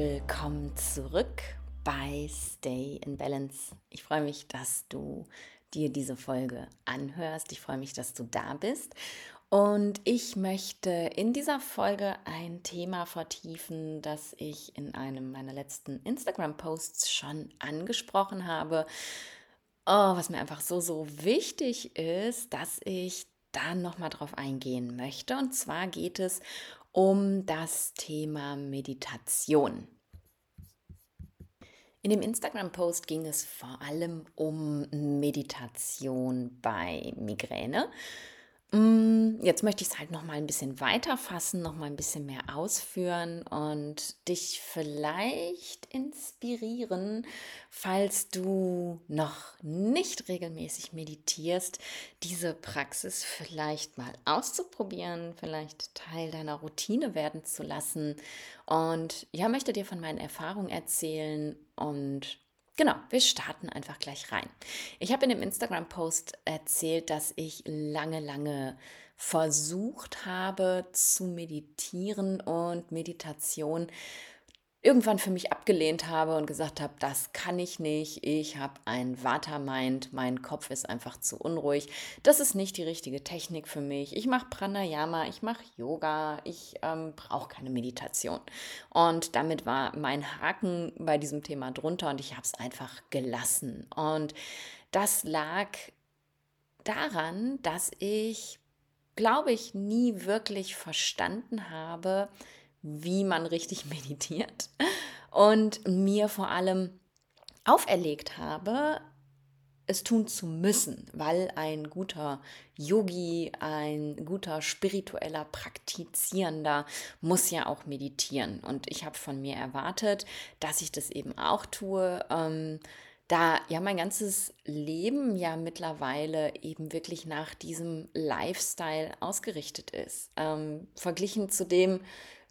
willkommen zurück bei Stay in Balance. Ich freue mich, dass du dir diese Folge anhörst. Ich freue mich, dass du da bist. Und ich möchte in dieser Folge ein Thema vertiefen, das ich in einem meiner letzten Instagram-Posts schon angesprochen habe. Oh, was mir einfach so, so wichtig ist, dass ich da nochmal drauf eingehen möchte. Und zwar geht es um das Thema Meditation. In dem Instagram-Post ging es vor allem um Meditation bei Migräne. Mm, jetzt möchte ich es halt noch mal ein bisschen weiter fassen, noch mal ein bisschen mehr ausführen und dich vielleicht inspirieren, falls du noch nicht regelmäßig meditierst, diese Praxis vielleicht mal auszuprobieren, vielleicht Teil deiner Routine werden zu lassen. Und ja, möchte dir von meinen Erfahrungen erzählen und Genau, wir starten einfach gleich rein. Ich habe in dem Instagram-Post erzählt, dass ich lange, lange versucht habe zu meditieren und Meditation irgendwann für mich abgelehnt habe und gesagt habe, das kann ich nicht, ich habe ein Vata-Mind, mein Kopf ist einfach zu unruhig, das ist nicht die richtige Technik für mich, ich mache Pranayama, ich mache Yoga, ich ähm, brauche keine Meditation. Und damit war mein Haken bei diesem Thema drunter und ich habe es einfach gelassen. Und das lag daran, dass ich, glaube ich, nie wirklich verstanden habe, wie man richtig meditiert und mir vor allem auferlegt habe, es tun zu müssen, weil ein guter Yogi, ein guter spiritueller Praktizierender muss ja auch meditieren. Und ich habe von mir erwartet, dass ich das eben auch tue. Ähm, da ja mein ganzes Leben ja mittlerweile eben wirklich nach diesem Lifestyle ausgerichtet ist. Ähm, verglichen zu dem,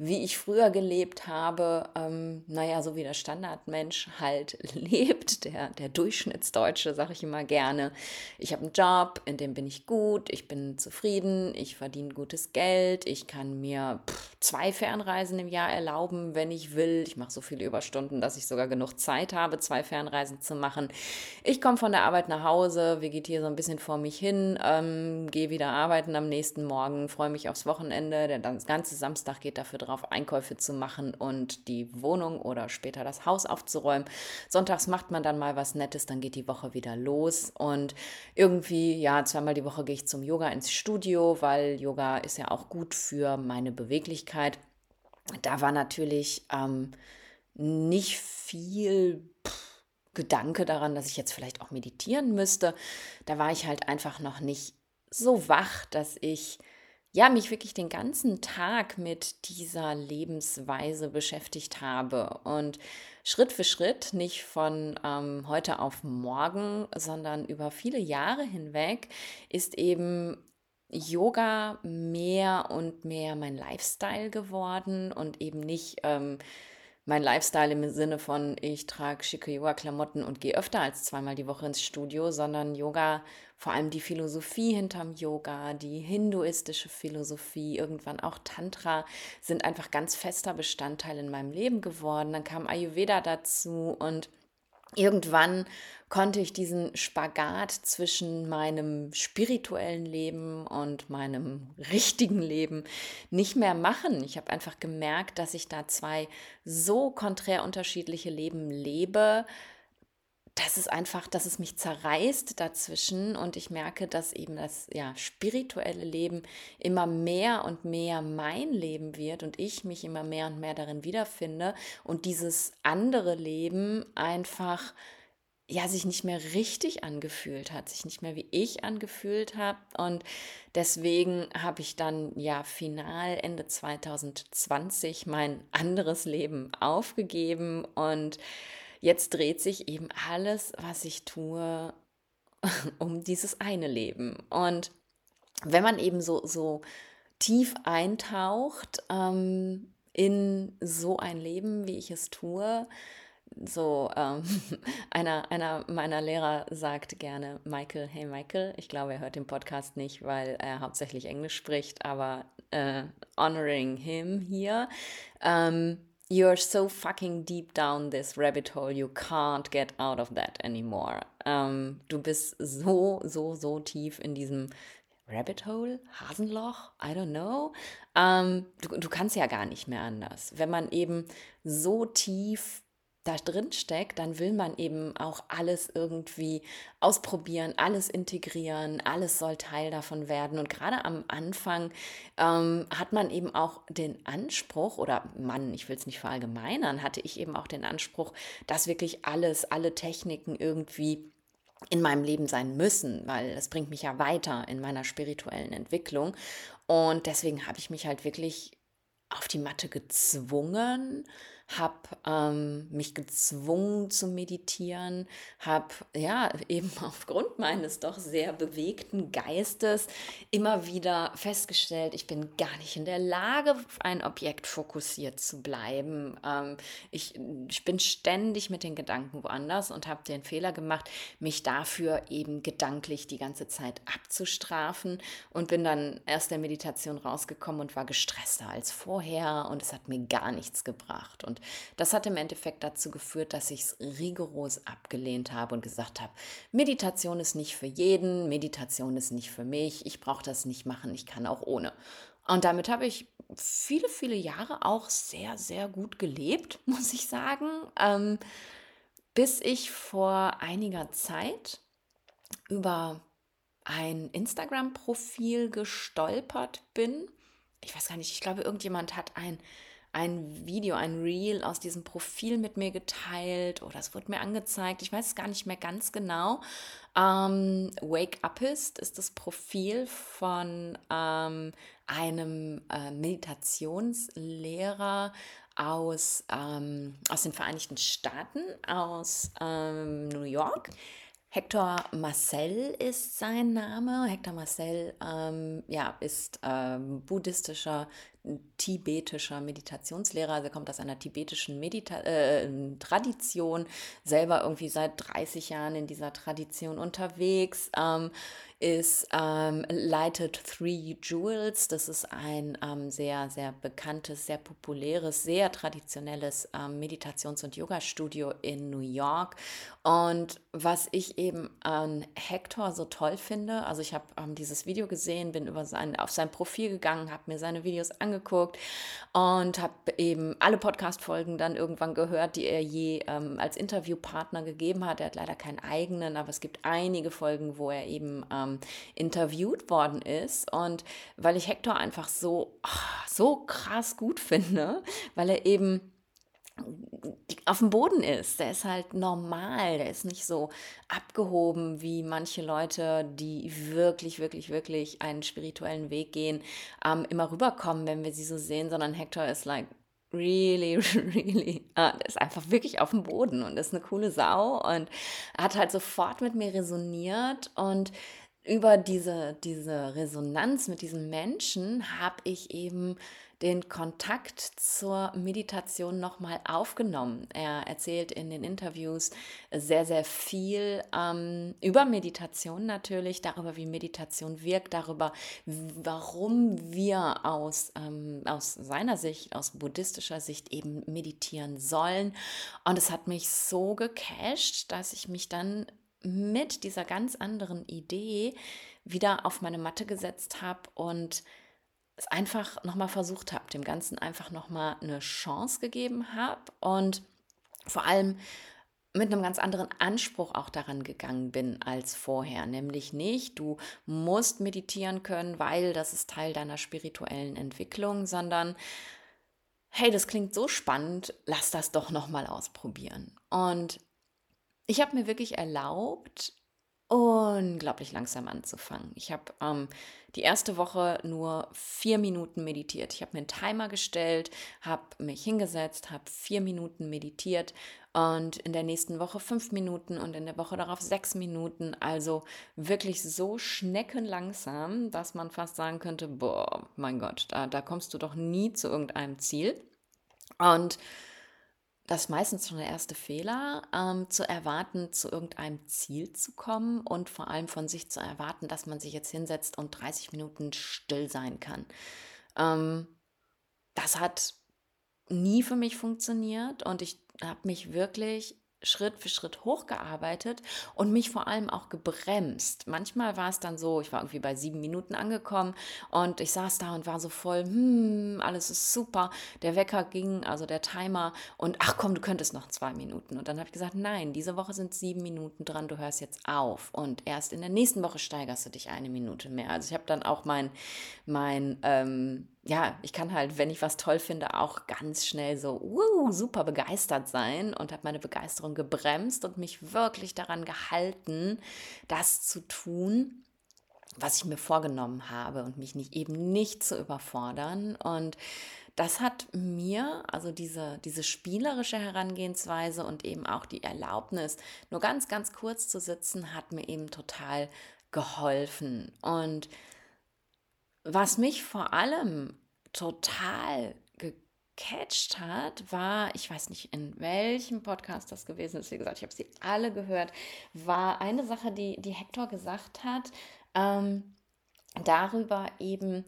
wie ich früher gelebt habe, ähm, naja, so wie der Standardmensch halt lebt, der, der Durchschnittsdeutsche, sage ich immer gerne. Ich habe einen Job, in dem bin ich gut, ich bin zufrieden, ich verdiene gutes Geld, ich kann mir pff, zwei Fernreisen im Jahr erlauben, wenn ich will. Ich mache so viele Überstunden, dass ich sogar genug Zeit habe, zwei Fernreisen zu machen. Ich komme von der Arbeit nach Hause, vegetiere so ein bisschen vor mich hin, ähm, gehe wieder arbeiten am nächsten Morgen, freue mich aufs Wochenende. Der ganze Samstag geht dafür drauf Einkäufe zu machen und die Wohnung oder später das Haus aufzuräumen. Sonntags macht man dann mal was Nettes, dann geht die Woche wieder los. Und irgendwie, ja, zweimal die Woche gehe ich zum Yoga ins Studio, weil Yoga ist ja auch gut für meine Beweglichkeit. Da war natürlich ähm, nicht viel. Gedanke daran, dass ich jetzt vielleicht auch meditieren müsste. Da war ich halt einfach noch nicht so wach, dass ich ja, mich wirklich den ganzen Tag mit dieser Lebensweise beschäftigt habe und Schritt für Schritt, nicht von ähm, heute auf morgen, sondern über viele Jahre hinweg, ist eben Yoga mehr und mehr mein Lifestyle geworden und eben nicht ähm, mein Lifestyle im Sinne von, ich trage schicke Yoga-Klamotten und gehe öfter als zweimal die Woche ins Studio, sondern Yoga, vor allem die Philosophie hinterm Yoga, die hinduistische Philosophie, irgendwann auch Tantra, sind einfach ganz fester Bestandteil in meinem Leben geworden. Dann kam Ayurveda dazu und irgendwann konnte ich diesen Spagat zwischen meinem spirituellen Leben und meinem richtigen Leben nicht mehr machen. Ich habe einfach gemerkt, dass ich da zwei so konträr unterschiedliche Leben lebe, dass es einfach, dass es mich zerreißt dazwischen und ich merke, dass eben das ja, spirituelle Leben immer mehr und mehr mein Leben wird und ich mich immer mehr und mehr darin wiederfinde und dieses andere Leben einfach ja, sich nicht mehr richtig angefühlt hat, sich nicht mehr wie ich angefühlt habe. Und deswegen habe ich dann ja final Ende 2020 mein anderes Leben aufgegeben und jetzt dreht sich eben alles, was ich tue, um dieses eine Leben. Und wenn man eben so, so tief eintaucht ähm, in so ein Leben, wie ich es tue, so ähm, einer, einer meiner Lehrer sagt gerne Michael, hey Michael, ich glaube, er hört den Podcast nicht, weil er hauptsächlich Englisch spricht, aber äh, honoring him hier. Ähm, you're so fucking deep down this rabbit hole, you can't get out of that anymore. Ähm, du bist so, so, so tief in diesem Rabbit Hole, Hasenloch, I don't know. Ähm, du, du kannst ja gar nicht mehr anders. Wenn man eben so tief da drin steckt, dann will man eben auch alles irgendwie ausprobieren, alles integrieren, alles soll Teil davon werden. Und gerade am Anfang ähm, hat man eben auch den Anspruch, oder Mann, ich will es nicht verallgemeinern, hatte ich eben auch den Anspruch, dass wirklich alles, alle Techniken irgendwie in meinem Leben sein müssen, weil es bringt mich ja weiter in meiner spirituellen Entwicklung. Und deswegen habe ich mich halt wirklich auf die Matte gezwungen habe ähm, mich gezwungen zu meditieren, habe ja eben aufgrund meines doch sehr bewegten Geistes immer wieder festgestellt, ich bin gar nicht in der Lage, auf ein Objekt fokussiert zu bleiben. Ähm, ich, ich bin ständig mit den Gedanken woanders und habe den Fehler gemacht, mich dafür eben gedanklich die ganze Zeit abzustrafen und bin dann erst der Meditation rausgekommen und war gestresster als vorher und es hat mir gar nichts gebracht. Und das hat im Endeffekt dazu geführt, dass ich es rigoros abgelehnt habe und gesagt habe, Meditation ist nicht für jeden, Meditation ist nicht für mich, ich brauche das nicht machen, ich kann auch ohne. Und damit habe ich viele, viele Jahre auch sehr, sehr gut gelebt, muss ich sagen, ähm, bis ich vor einiger Zeit über ein Instagram-Profil gestolpert bin. Ich weiß gar nicht, ich glaube, irgendjemand hat ein ein Video, ein Reel aus diesem Profil mit mir geteilt oder es wurde mir angezeigt. Ich weiß es gar nicht mehr ganz genau. Ähm, Wake Upist ist das Profil von ähm, einem äh, Meditationslehrer aus, ähm, aus den Vereinigten Staaten, aus ähm, New York. Hector Marcel ist sein Name. Hector Marcel ähm, ja, ist ähm, buddhistischer tibetischer Meditationslehrer, also kommt aus einer tibetischen Medita äh, Tradition, selber irgendwie seit 30 Jahren in dieser Tradition unterwegs. Ähm, ist ähm, leitet Three Jewels. Das ist ein ähm, sehr, sehr bekanntes, sehr populäres, sehr traditionelles ähm, Meditations- und Yoga-Studio in New York. Und was ich eben an Hector so toll finde, also ich habe ähm, dieses Video gesehen, bin über sein, auf sein Profil gegangen, habe mir seine Videos angeguckt und habe eben alle Podcast-Folgen dann irgendwann gehört, die er je ähm, als Interviewpartner gegeben hat. Er hat leider keinen eigenen, aber es gibt einige Folgen, wo er eben ähm, interviewt worden ist. Und weil ich Hector einfach so, oh, so krass gut finde, weil er eben auf dem Boden ist. Der ist halt normal, der ist nicht so abgehoben wie manche Leute, die wirklich, wirklich, wirklich einen spirituellen Weg gehen, ähm, immer rüberkommen, wenn wir sie so sehen, sondern Hector ist like really, really, ah, der ist einfach wirklich auf dem Boden und ist eine coole Sau und hat halt sofort mit mir resoniert und über diese, diese Resonanz mit diesem Menschen habe ich eben den Kontakt zur Meditation nochmal aufgenommen. Er erzählt in den Interviews sehr, sehr viel ähm, über Meditation natürlich, darüber, wie Meditation wirkt, darüber, warum wir aus, ähm, aus seiner Sicht, aus buddhistischer Sicht eben meditieren sollen. Und es hat mich so gecasht, dass ich mich dann mit dieser ganz anderen Idee wieder auf meine Matte gesetzt habe und es einfach nochmal versucht habe, dem Ganzen einfach nochmal eine Chance gegeben habe und vor allem mit einem ganz anderen Anspruch auch daran gegangen bin als vorher. Nämlich nicht, du musst meditieren können, weil das ist Teil deiner spirituellen Entwicklung, sondern hey, das klingt so spannend, lass das doch nochmal ausprobieren. Und ich habe mir wirklich erlaubt, unglaublich langsam anzufangen. Ich habe ähm, die erste Woche nur vier Minuten meditiert. Ich habe mir einen Timer gestellt, habe mich hingesetzt, habe vier Minuten meditiert und in der nächsten Woche fünf Minuten und in der Woche darauf sechs Minuten. Also wirklich so schneckenlangsam, dass man fast sagen könnte, boah, mein Gott, da, da kommst du doch nie zu irgendeinem Ziel. Und das ist meistens schon der erste Fehler, ähm, zu erwarten, zu irgendeinem Ziel zu kommen und vor allem von sich zu erwarten, dass man sich jetzt hinsetzt und 30 Minuten still sein kann. Ähm, das hat nie für mich funktioniert und ich habe mich wirklich Schritt für Schritt hochgearbeitet und mich vor allem auch gebremst. Manchmal war es dann so, ich war irgendwie bei sieben Minuten angekommen und ich saß da und war so voll, hm, alles ist super. Der Wecker ging, also der Timer und ach komm, du könntest noch zwei Minuten. Und dann habe ich gesagt, nein, diese Woche sind sieben Minuten dran, du hörst jetzt auf und erst in der nächsten Woche steigerst du dich eine Minute mehr. Also ich habe dann auch mein, mein ähm, ja, ich kann halt, wenn ich was toll finde, auch ganz schnell so uh, super begeistert sein und habe meine Begeisterung gebremst und mich wirklich daran gehalten, das zu tun, was ich mir vorgenommen habe und mich nicht eben nicht zu überfordern. Und das hat mir, also diese, diese spielerische Herangehensweise und eben auch die Erlaubnis, nur ganz, ganz kurz zu sitzen, hat mir eben total geholfen. Und was mich vor allem total gecatcht hat, war, ich weiß nicht, in welchem Podcast das gewesen ist, wie gesagt, ich habe sie alle gehört, war eine Sache, die, die Hector gesagt hat, ähm, darüber eben,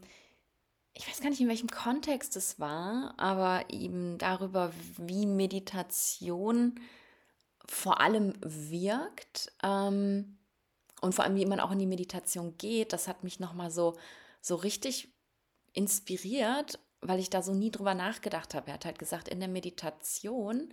ich weiß gar nicht, in welchem Kontext es war, aber eben darüber, wie Meditation vor allem wirkt ähm, und vor allem, wie man auch in die Meditation geht, das hat mich nochmal so so richtig inspiriert, weil ich da so nie drüber nachgedacht habe. Er hat halt gesagt, in der Meditation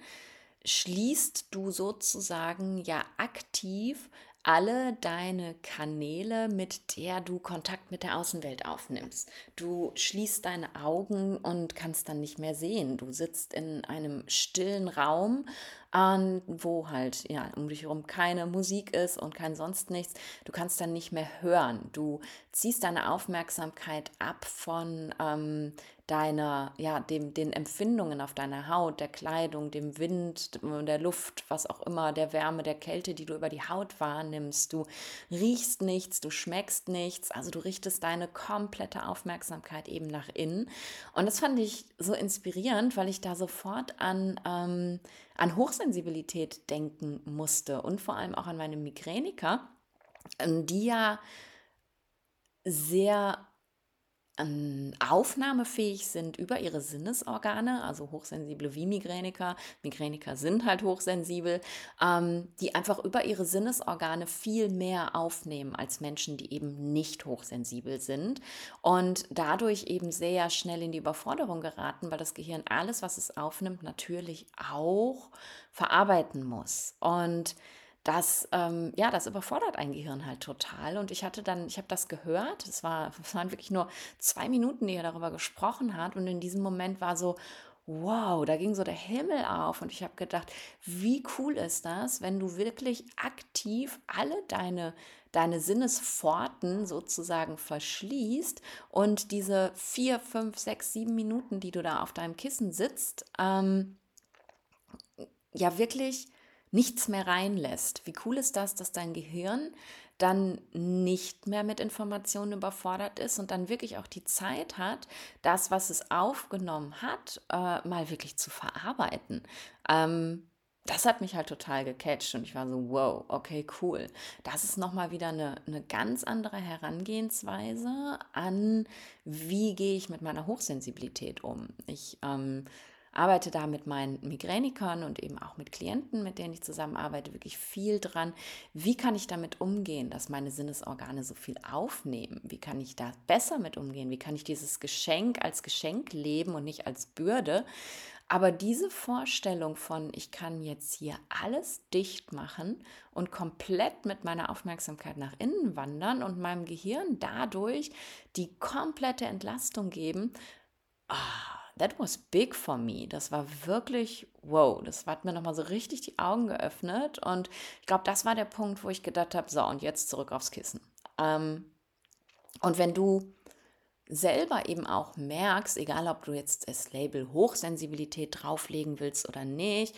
schließt du sozusagen ja aktiv alle deine Kanäle, mit der du Kontakt mit der Außenwelt aufnimmst. Du schließt deine Augen und kannst dann nicht mehr sehen. Du sitzt in einem stillen Raum an, wo halt ja um dich herum keine Musik ist und kein sonst nichts. Du kannst dann nicht mehr hören. Du ziehst deine Aufmerksamkeit ab von ähm, deiner, ja, dem, den Empfindungen auf deiner Haut, der Kleidung, dem Wind, der Luft, was auch immer, der Wärme, der Kälte, die du über die Haut wahrnimmst. Du riechst nichts, du schmeckst nichts, also du richtest deine komplette Aufmerksamkeit eben nach innen. Und das fand ich so inspirierend, weil ich da sofort an ähm, an Hochsensibilität denken musste und vor allem auch an meine Migräniker, ähm, die ja sehr aufnahmefähig sind über ihre Sinnesorgane, also Hochsensible wie Migräniker. Migräniker sind halt hochsensibel, ähm, die einfach über ihre Sinnesorgane viel mehr aufnehmen als Menschen, die eben nicht hochsensibel sind und dadurch eben sehr schnell in die Überforderung geraten, weil das Gehirn alles, was es aufnimmt, natürlich auch verarbeiten muss. Und das, ähm, ja, das überfordert ein Gehirn halt total. Und ich hatte dann, ich habe das gehört, es, war, waren wirklich nur zwei Minuten, die er darüber gesprochen hat. Und in diesem Moment war so, wow, da ging so der Himmel auf. Und ich habe gedacht, wie cool ist das, wenn du wirklich aktiv alle deine deine Sinnesforten sozusagen verschließt und diese vier, fünf, sechs, sieben Minuten, die du da auf deinem Kissen sitzt, ähm, ja wirklich nichts mehr reinlässt. Wie cool ist das, dass dein Gehirn dann nicht mehr mit Informationen überfordert ist und dann wirklich auch die Zeit hat, das, was es aufgenommen hat, äh, mal wirklich zu verarbeiten. Ähm, das hat mich halt total gecatcht und ich war so, wow, okay, cool. Das ist nochmal wieder eine, eine ganz andere Herangehensweise an, wie gehe ich mit meiner Hochsensibilität um. Ich ähm, arbeite da mit meinen Migränikern und eben auch mit Klienten, mit denen ich zusammenarbeite, wirklich viel dran. Wie kann ich damit umgehen, dass meine Sinnesorgane so viel aufnehmen? Wie kann ich da besser mit umgehen? Wie kann ich dieses Geschenk als Geschenk leben und nicht als Bürde? Aber diese Vorstellung von, ich kann jetzt hier alles dicht machen und komplett mit meiner Aufmerksamkeit nach innen wandern und meinem Gehirn dadurch die komplette Entlastung geben, ah, that was big for me. Das war wirklich, wow, das hat mir nochmal so richtig die Augen geöffnet. Und ich glaube, das war der Punkt, wo ich gedacht habe, so, und jetzt zurück aufs Kissen. Ähm, und wenn du selber eben auch merkst, egal ob du jetzt das Label Hochsensibilität drauflegen willst oder nicht,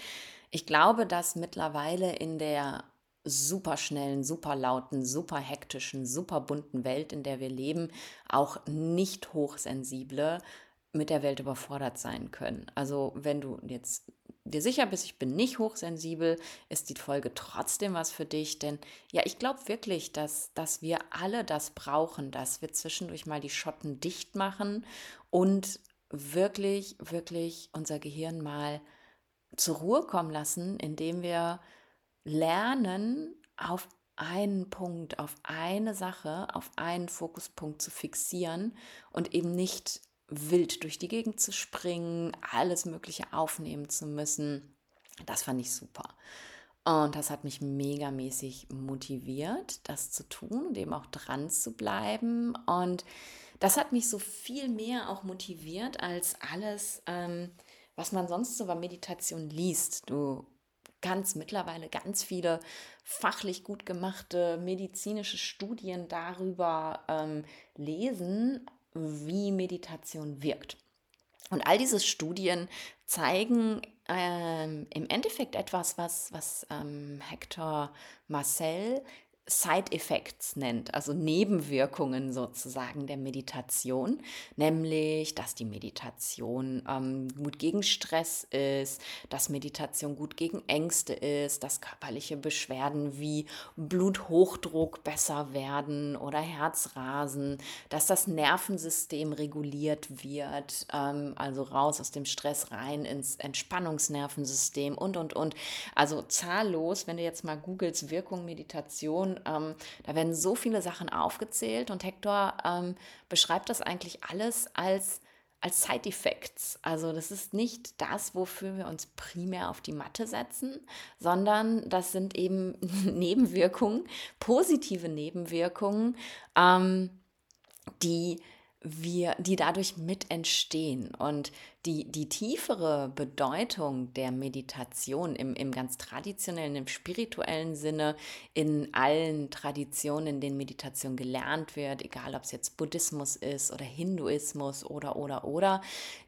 ich glaube, dass mittlerweile in der super schnellen, super lauten, super hektischen, super bunten Welt, in der wir leben, auch nicht hochsensible mit der Welt überfordert sein können. Also wenn du jetzt dir sicher bist, ich bin nicht hochsensibel, ist die Folge trotzdem was für dich. Denn ja, ich glaube wirklich, dass, dass wir alle das brauchen, dass wir zwischendurch mal die Schotten dicht machen und wirklich, wirklich unser Gehirn mal zur Ruhe kommen lassen, indem wir lernen, auf einen Punkt, auf eine Sache, auf einen Fokuspunkt zu fixieren und eben nicht wild durch die Gegend zu springen, alles Mögliche aufnehmen zu müssen. Das fand ich super. Und das hat mich megamäßig motiviert, das zu tun eben auch dran zu bleiben. Und das hat mich so viel mehr auch motiviert als alles, ähm, was man sonst so bei Meditation liest. Du kannst mittlerweile ganz viele fachlich gut gemachte medizinische Studien darüber ähm, lesen, wie Meditation wirkt. Und all diese Studien zeigen ähm, im Endeffekt etwas, was, was ähm, Hector Marcel Side Effects nennt, also Nebenwirkungen sozusagen der Meditation, nämlich, dass die Meditation ähm, gut gegen Stress ist, dass Meditation gut gegen Ängste ist, dass körperliche Beschwerden wie Bluthochdruck besser werden oder Herzrasen, dass das Nervensystem reguliert wird, ähm, also raus aus dem Stress rein ins Entspannungsnervensystem und, und, und. Also zahllos, wenn du jetzt mal googelst Wirkung Meditation, ähm, da werden so viele Sachen aufgezählt und Hector ähm, beschreibt das eigentlich alles als als Side Effects. Also das ist nicht das, wofür wir uns primär auf die Matte setzen, sondern das sind eben Nebenwirkungen, positive Nebenwirkungen, ähm, die wir, die dadurch mit entstehen. Und die, die tiefere Bedeutung der Meditation im, im ganz traditionellen, im spirituellen Sinne, in allen Traditionen, in denen Meditation gelernt wird, egal ob es jetzt Buddhismus ist oder Hinduismus oder, oder, oder,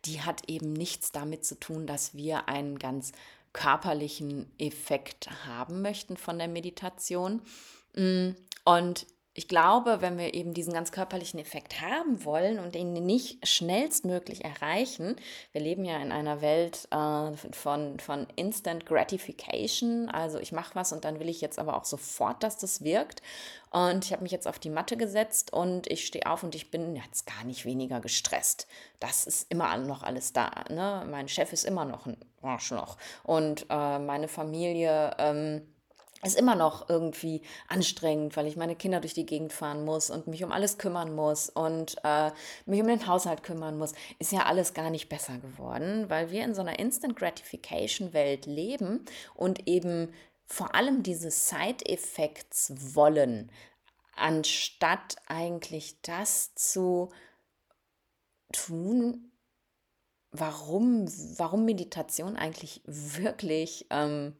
die hat eben nichts damit zu tun, dass wir einen ganz körperlichen Effekt haben möchten von der Meditation. Mm, und ich glaube, wenn wir eben diesen ganz körperlichen Effekt haben wollen und ihn nicht schnellstmöglich erreichen, wir leben ja in einer Welt äh, von, von Instant Gratification, also ich mache was und dann will ich jetzt aber auch sofort, dass das wirkt. Und ich habe mich jetzt auf die Matte gesetzt und ich stehe auf und ich bin jetzt gar nicht weniger gestresst. Das ist immer noch alles da. Ne? Mein Chef ist immer noch ein Arschloch und äh, meine Familie. Ähm, ist immer noch irgendwie anstrengend, weil ich meine Kinder durch die Gegend fahren muss und mich um alles kümmern muss und äh, mich um den Haushalt kümmern muss, ist ja alles gar nicht besser geworden, weil wir in so einer Instant Gratification Welt leben und eben vor allem diese Side Effects wollen, anstatt eigentlich das zu tun, warum, warum Meditation eigentlich wirklich ähm,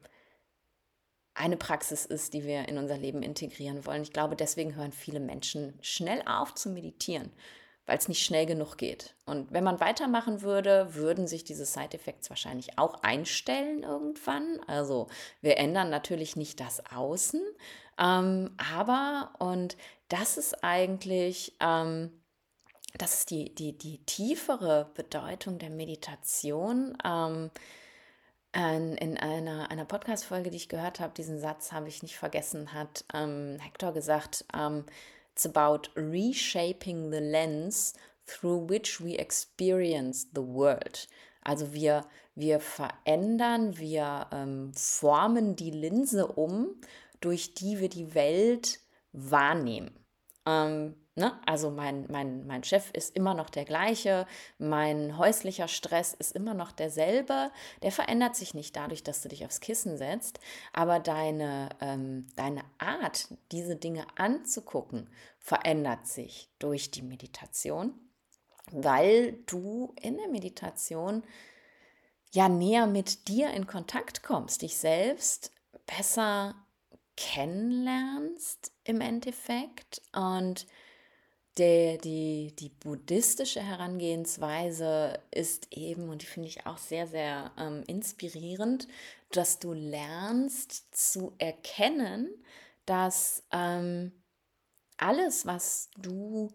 eine Praxis ist, die wir in unser Leben integrieren wollen. Ich glaube, deswegen hören viele Menschen schnell auf zu meditieren, weil es nicht schnell genug geht. Und wenn man weitermachen würde, würden sich diese Side-Effects wahrscheinlich auch einstellen irgendwann. Also wir ändern natürlich nicht das Außen, ähm, aber, und das ist eigentlich... Ähm, das ist die, die, die tiefere Bedeutung der Meditation. Ähm, in einer, einer Podcast-Folge, die ich gehört habe, diesen Satz habe ich nicht vergessen, hat ähm, Hector gesagt, ähm, it's about reshaping the lens through which we experience the world. Also wir, wir verändern, wir ähm, formen die Linse um, durch die wir die Welt wahrnehmen. Ähm, Ne? Also mein, mein, mein Chef ist immer noch der gleiche, mein häuslicher Stress ist immer noch derselbe, der verändert sich nicht dadurch, dass du dich aufs Kissen setzt, aber deine, ähm, deine Art, diese Dinge anzugucken, verändert sich durch die Meditation, weil du in der Meditation ja näher mit dir in Kontakt kommst, dich selbst besser kennenlernst im Endeffekt und der, die, die buddhistische Herangehensweise ist eben, und die finde ich auch sehr, sehr ähm, inspirierend, dass du lernst zu erkennen, dass ähm, alles, was du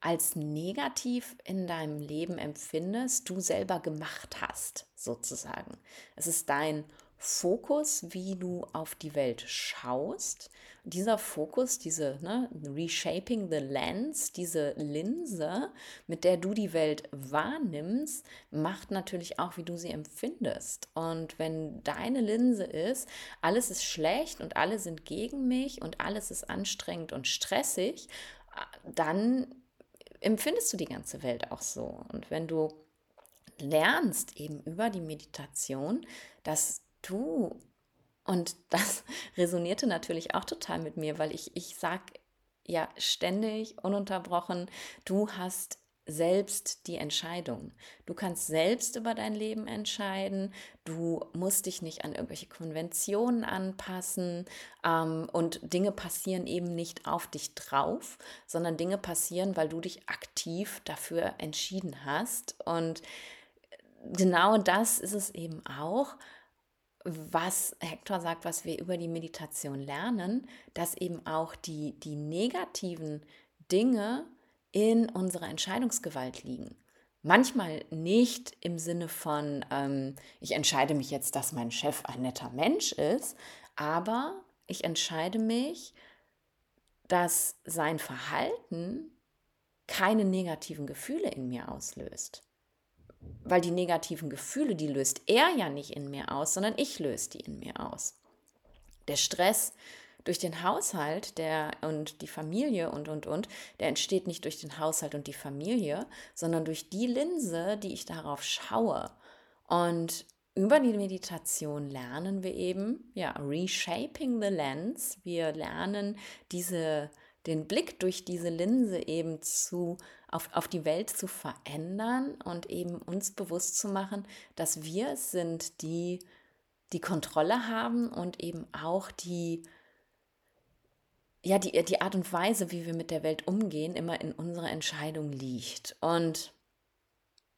als negativ in deinem Leben empfindest, du selber gemacht hast, sozusagen. Es ist dein Fokus, wie du auf die Welt schaust. Dieser Fokus, diese ne, Reshaping the Lens, diese Linse, mit der du die Welt wahrnimmst, macht natürlich auch, wie du sie empfindest. Und wenn deine Linse ist, alles ist schlecht und alle sind gegen mich und alles ist anstrengend und stressig, dann empfindest du die ganze Welt auch so. Und wenn du lernst eben über die Meditation, dass du, und das resonierte natürlich auch total mit mir, weil ich, ich sage ja ständig, ununterbrochen, du hast selbst die Entscheidung. Du kannst selbst über dein Leben entscheiden. Du musst dich nicht an irgendwelche Konventionen anpassen. Ähm, und Dinge passieren eben nicht auf dich drauf, sondern Dinge passieren, weil du dich aktiv dafür entschieden hast. Und genau das ist es eben auch was Hector sagt, was wir über die Meditation lernen, dass eben auch die, die negativen Dinge in unserer Entscheidungsgewalt liegen. Manchmal nicht im Sinne von, ähm, ich entscheide mich jetzt, dass mein Chef ein netter Mensch ist, aber ich entscheide mich, dass sein Verhalten keine negativen Gefühle in mir auslöst weil die negativen Gefühle, die löst er ja nicht in mir aus, sondern ich löse die in mir aus. Der Stress durch den Haushalt der, und die Familie und, und, und, der entsteht nicht durch den Haushalt und die Familie, sondern durch die Linse, die ich darauf schaue. Und über die Meditation lernen wir eben, ja, reshaping the lens. Wir lernen diese, den Blick durch diese Linse eben zu auf, auf die Welt zu verändern und eben uns bewusst zu machen, dass wir es sind, die die Kontrolle haben und eben auch die, ja, die, die Art und Weise, wie wir mit der Welt umgehen, immer in unserer Entscheidung liegt. Und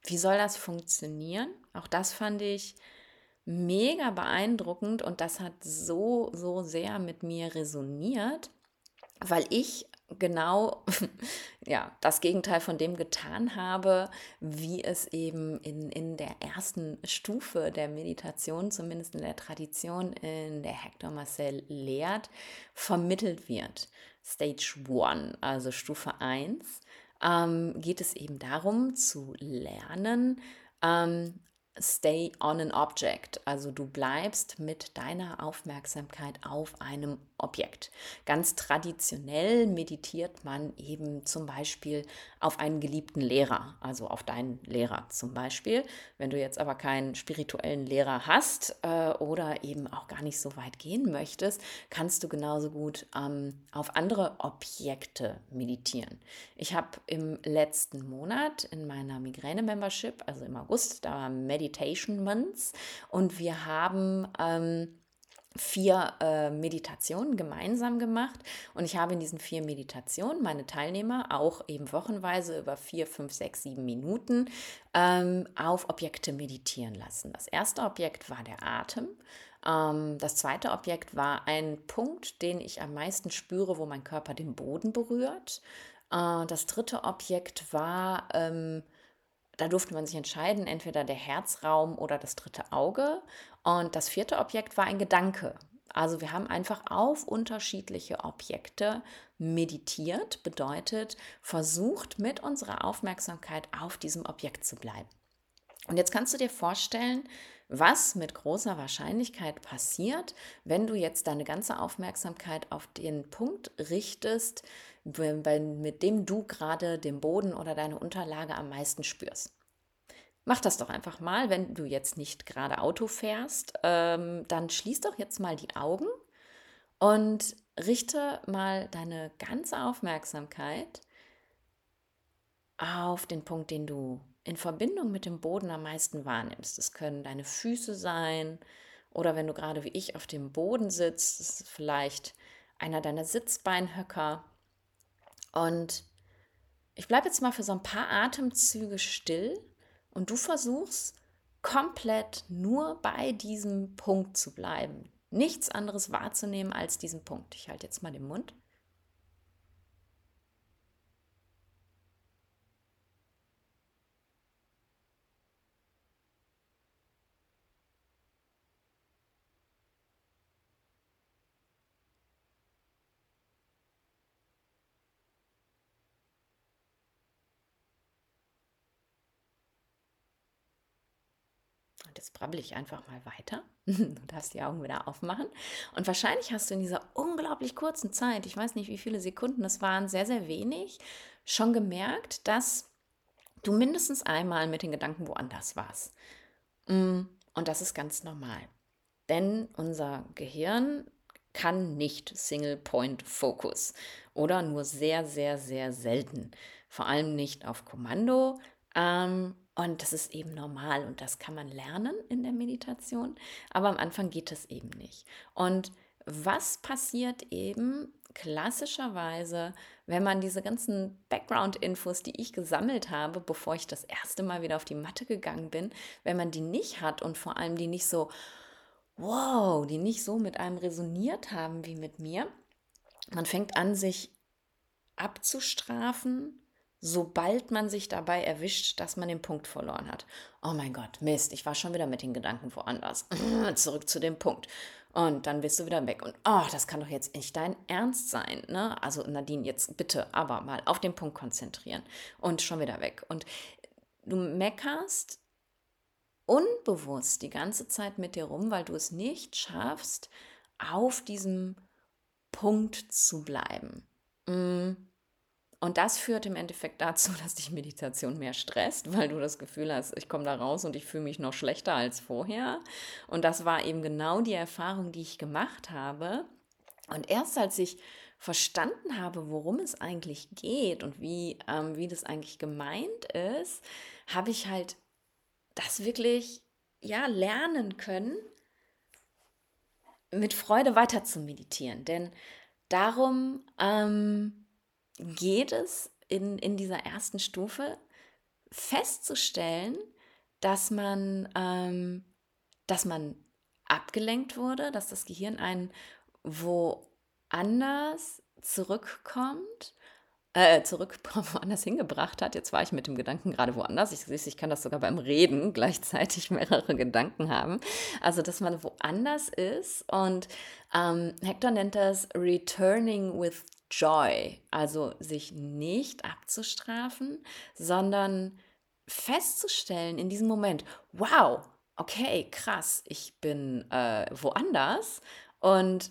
wie soll das funktionieren? Auch das fand ich mega beeindruckend und das hat so, so sehr mit mir resoniert, weil ich genau ja, das Gegenteil von dem getan habe, wie es eben in, in der ersten Stufe der Meditation, zumindest in der Tradition, in der Hector Marcel lehrt, vermittelt wird. Stage 1, also Stufe 1, ähm, geht es eben darum zu lernen, ähm, stay on an object. Also du bleibst mit deiner Aufmerksamkeit auf einem Objekt. Ganz traditionell meditiert man eben zum Beispiel auf einen geliebten Lehrer, also auf deinen Lehrer zum Beispiel. Wenn du jetzt aber keinen spirituellen Lehrer hast äh, oder eben auch gar nicht so weit gehen möchtest, kannst du genauso gut ähm, auf andere Objekte meditieren. Ich habe im letzten Monat in meiner Migräne-Membership, also im August, da war Meditation Months und wir haben ähm, vier äh, Meditationen gemeinsam gemacht und ich habe in diesen vier Meditationen meine Teilnehmer auch eben wochenweise über vier, fünf, sechs, sieben Minuten ähm, auf Objekte meditieren lassen. Das erste Objekt war der Atem. Ähm, das zweite Objekt war ein Punkt, den ich am meisten spüre, wo mein Körper den Boden berührt. Äh, das dritte Objekt war ähm, da durfte man sich entscheiden, entweder der Herzraum oder das dritte Auge. Und das vierte Objekt war ein Gedanke. Also wir haben einfach auf unterschiedliche Objekte meditiert, bedeutet versucht mit unserer Aufmerksamkeit auf diesem Objekt zu bleiben. Und jetzt kannst du dir vorstellen, was mit großer Wahrscheinlichkeit passiert, wenn du jetzt deine ganze Aufmerksamkeit auf den Punkt richtest, mit dem du gerade den Boden oder deine Unterlage am meisten spürst. Mach das doch einfach mal, wenn du jetzt nicht gerade Auto fährst, ähm, dann schließ doch jetzt mal die Augen und richte mal deine ganze Aufmerksamkeit auf den Punkt, den du in Verbindung mit dem Boden am meisten wahrnimmst. Es können deine Füße sein oder wenn du gerade wie ich auf dem Boden sitzt, ist vielleicht einer deiner Sitzbeinhöcker. Und ich bleibe jetzt mal für so ein paar Atemzüge still und du versuchst komplett nur bei diesem Punkt zu bleiben. Nichts anderes wahrzunehmen als diesen Punkt. Ich halte jetzt mal den Mund. Und jetzt brabbel ich einfach mal weiter. Du darfst die Augen wieder aufmachen. Und wahrscheinlich hast du in dieser unglaublich kurzen Zeit, ich weiß nicht, wie viele Sekunden es waren, sehr, sehr wenig, schon gemerkt, dass du mindestens einmal mit den Gedanken woanders warst. Mm, und das ist ganz normal. Denn unser Gehirn kann nicht Single Point Focus oder nur sehr, sehr, sehr selten. Vor allem nicht auf Kommando. Ähm, und das ist eben normal und das kann man lernen in der Meditation. Aber am Anfang geht das eben nicht. Und was passiert eben klassischerweise, wenn man diese ganzen Background-Infos, die ich gesammelt habe, bevor ich das erste Mal wieder auf die Matte gegangen bin, wenn man die nicht hat und vor allem die nicht so, wow, die nicht so mit einem resoniert haben wie mit mir, man fängt an, sich abzustrafen, sobald man sich dabei erwischt, dass man den Punkt verloren hat. Oh mein Gott, Mist, ich war schon wieder mit den Gedanken woanders. Zurück zu dem Punkt. Und dann bist du wieder weg. Und oh, das kann doch jetzt nicht dein Ernst sein. Ne? Also Nadine, jetzt bitte aber mal auf den Punkt konzentrieren. Und schon wieder weg. Und du meckerst unbewusst die ganze Zeit mit dir rum, weil du es nicht schaffst, auf diesem Punkt zu bleiben. Mm. Und das führt im Endeffekt dazu, dass dich Meditation mehr stresst, weil du das Gefühl hast, ich komme da raus und ich fühle mich noch schlechter als vorher. Und das war eben genau die Erfahrung, die ich gemacht habe. Und erst als ich verstanden habe, worum es eigentlich geht und wie, ähm, wie das eigentlich gemeint ist, habe ich halt das wirklich ja lernen können, mit Freude weiter zu meditieren. Denn darum ähm, geht es in, in dieser ersten Stufe festzustellen, dass man, ähm, dass man abgelenkt wurde, dass das Gehirn einen woanders zurückkommt, äh, zurück woanders hingebracht hat. Jetzt war ich mit dem Gedanken gerade woanders. Ich, ich kann das sogar beim Reden gleichzeitig mehrere Gedanken haben. Also, dass man woanders ist. Und ähm, Hector nennt das Returning with Joy, also sich nicht abzustrafen, sondern festzustellen in diesem Moment, wow, okay, krass, ich bin äh, woanders und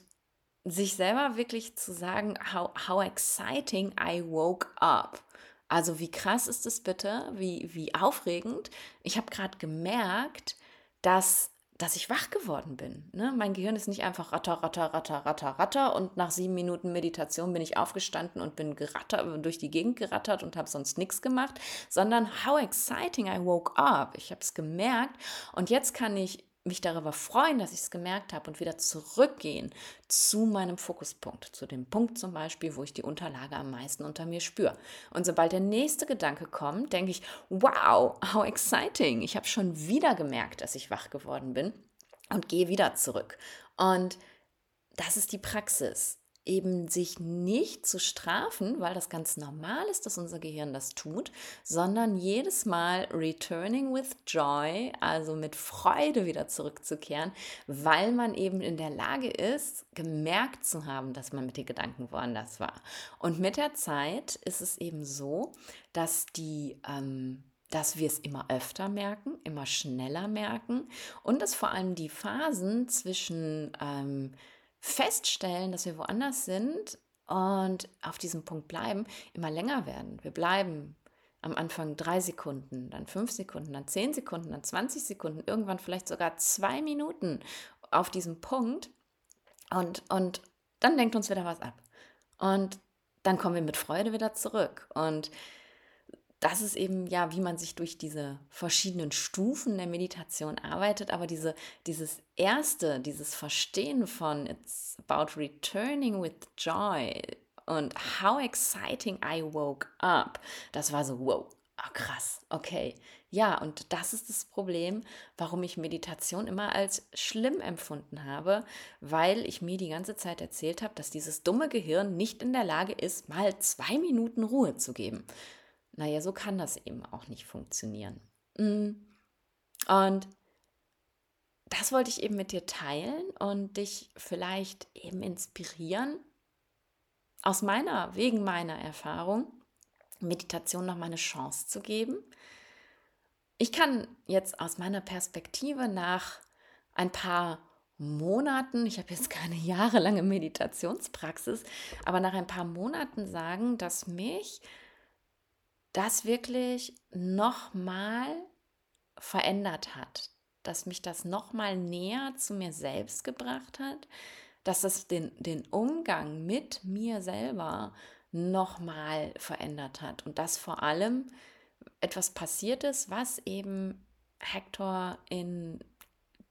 sich selber wirklich zu sagen, how, how exciting I woke up. Also wie krass ist es bitte, wie, wie aufregend. Ich habe gerade gemerkt, dass dass ich wach geworden bin. Ne? Mein Gehirn ist nicht einfach ratter, ratter, ratter, ratter, ratter und nach sieben Minuten Meditation bin ich aufgestanden und bin geratter, durch die Gegend gerattert und habe sonst nichts gemacht, sondern how exciting I woke up. Ich habe es gemerkt und jetzt kann ich mich darüber freuen, dass ich es gemerkt habe und wieder zurückgehen zu meinem Fokuspunkt, zu dem Punkt zum Beispiel, wo ich die Unterlage am meisten unter mir spüre. Und sobald der nächste Gedanke kommt, denke ich, wow, how exciting. Ich habe schon wieder gemerkt, dass ich wach geworden bin und gehe wieder zurück. Und das ist die Praxis eben sich nicht zu strafen, weil das ganz normal ist, dass unser Gehirn das tut, sondern jedes Mal returning with joy, also mit Freude wieder zurückzukehren, weil man eben in der Lage ist, gemerkt zu haben, dass man mit den Gedanken woanders war. Und mit der Zeit ist es eben so, dass die ähm, dass wir es immer öfter merken, immer schneller merken und dass vor allem die Phasen zwischen ähm, feststellen, dass wir woanders sind und auf diesem Punkt bleiben, immer länger werden. Wir bleiben am Anfang drei Sekunden, dann fünf Sekunden, dann zehn Sekunden, dann 20 Sekunden, irgendwann vielleicht sogar zwei Minuten auf diesem Punkt und, und dann lenkt uns wieder was ab. Und dann kommen wir mit Freude wieder zurück. Und das ist eben ja, wie man sich durch diese verschiedenen Stufen der Meditation arbeitet, aber diese, dieses erste, dieses Verstehen von It's about returning with joy und how exciting I woke up, das war so, wow, oh, krass, okay. Ja, und das ist das Problem, warum ich Meditation immer als schlimm empfunden habe, weil ich mir die ganze Zeit erzählt habe, dass dieses dumme Gehirn nicht in der Lage ist, mal zwei Minuten Ruhe zu geben. Naja, so kann das eben auch nicht funktionieren. Mm. Und das wollte ich eben mit dir teilen und dich vielleicht eben inspirieren, aus meiner, wegen meiner Erfahrung, Meditation nochmal eine Chance zu geben. ich kann jetzt aus meiner Perspektive nach ein paar Monaten, ich habe jetzt keine jahrelange Meditationspraxis, aber nach ein paar Monaten sagen, dass mich das wirklich nochmal verändert hat, dass mich das nochmal näher zu mir selbst gebracht hat, dass es den, den Umgang mit mir selber nochmal verändert hat und dass vor allem etwas passiert ist, was eben Hector in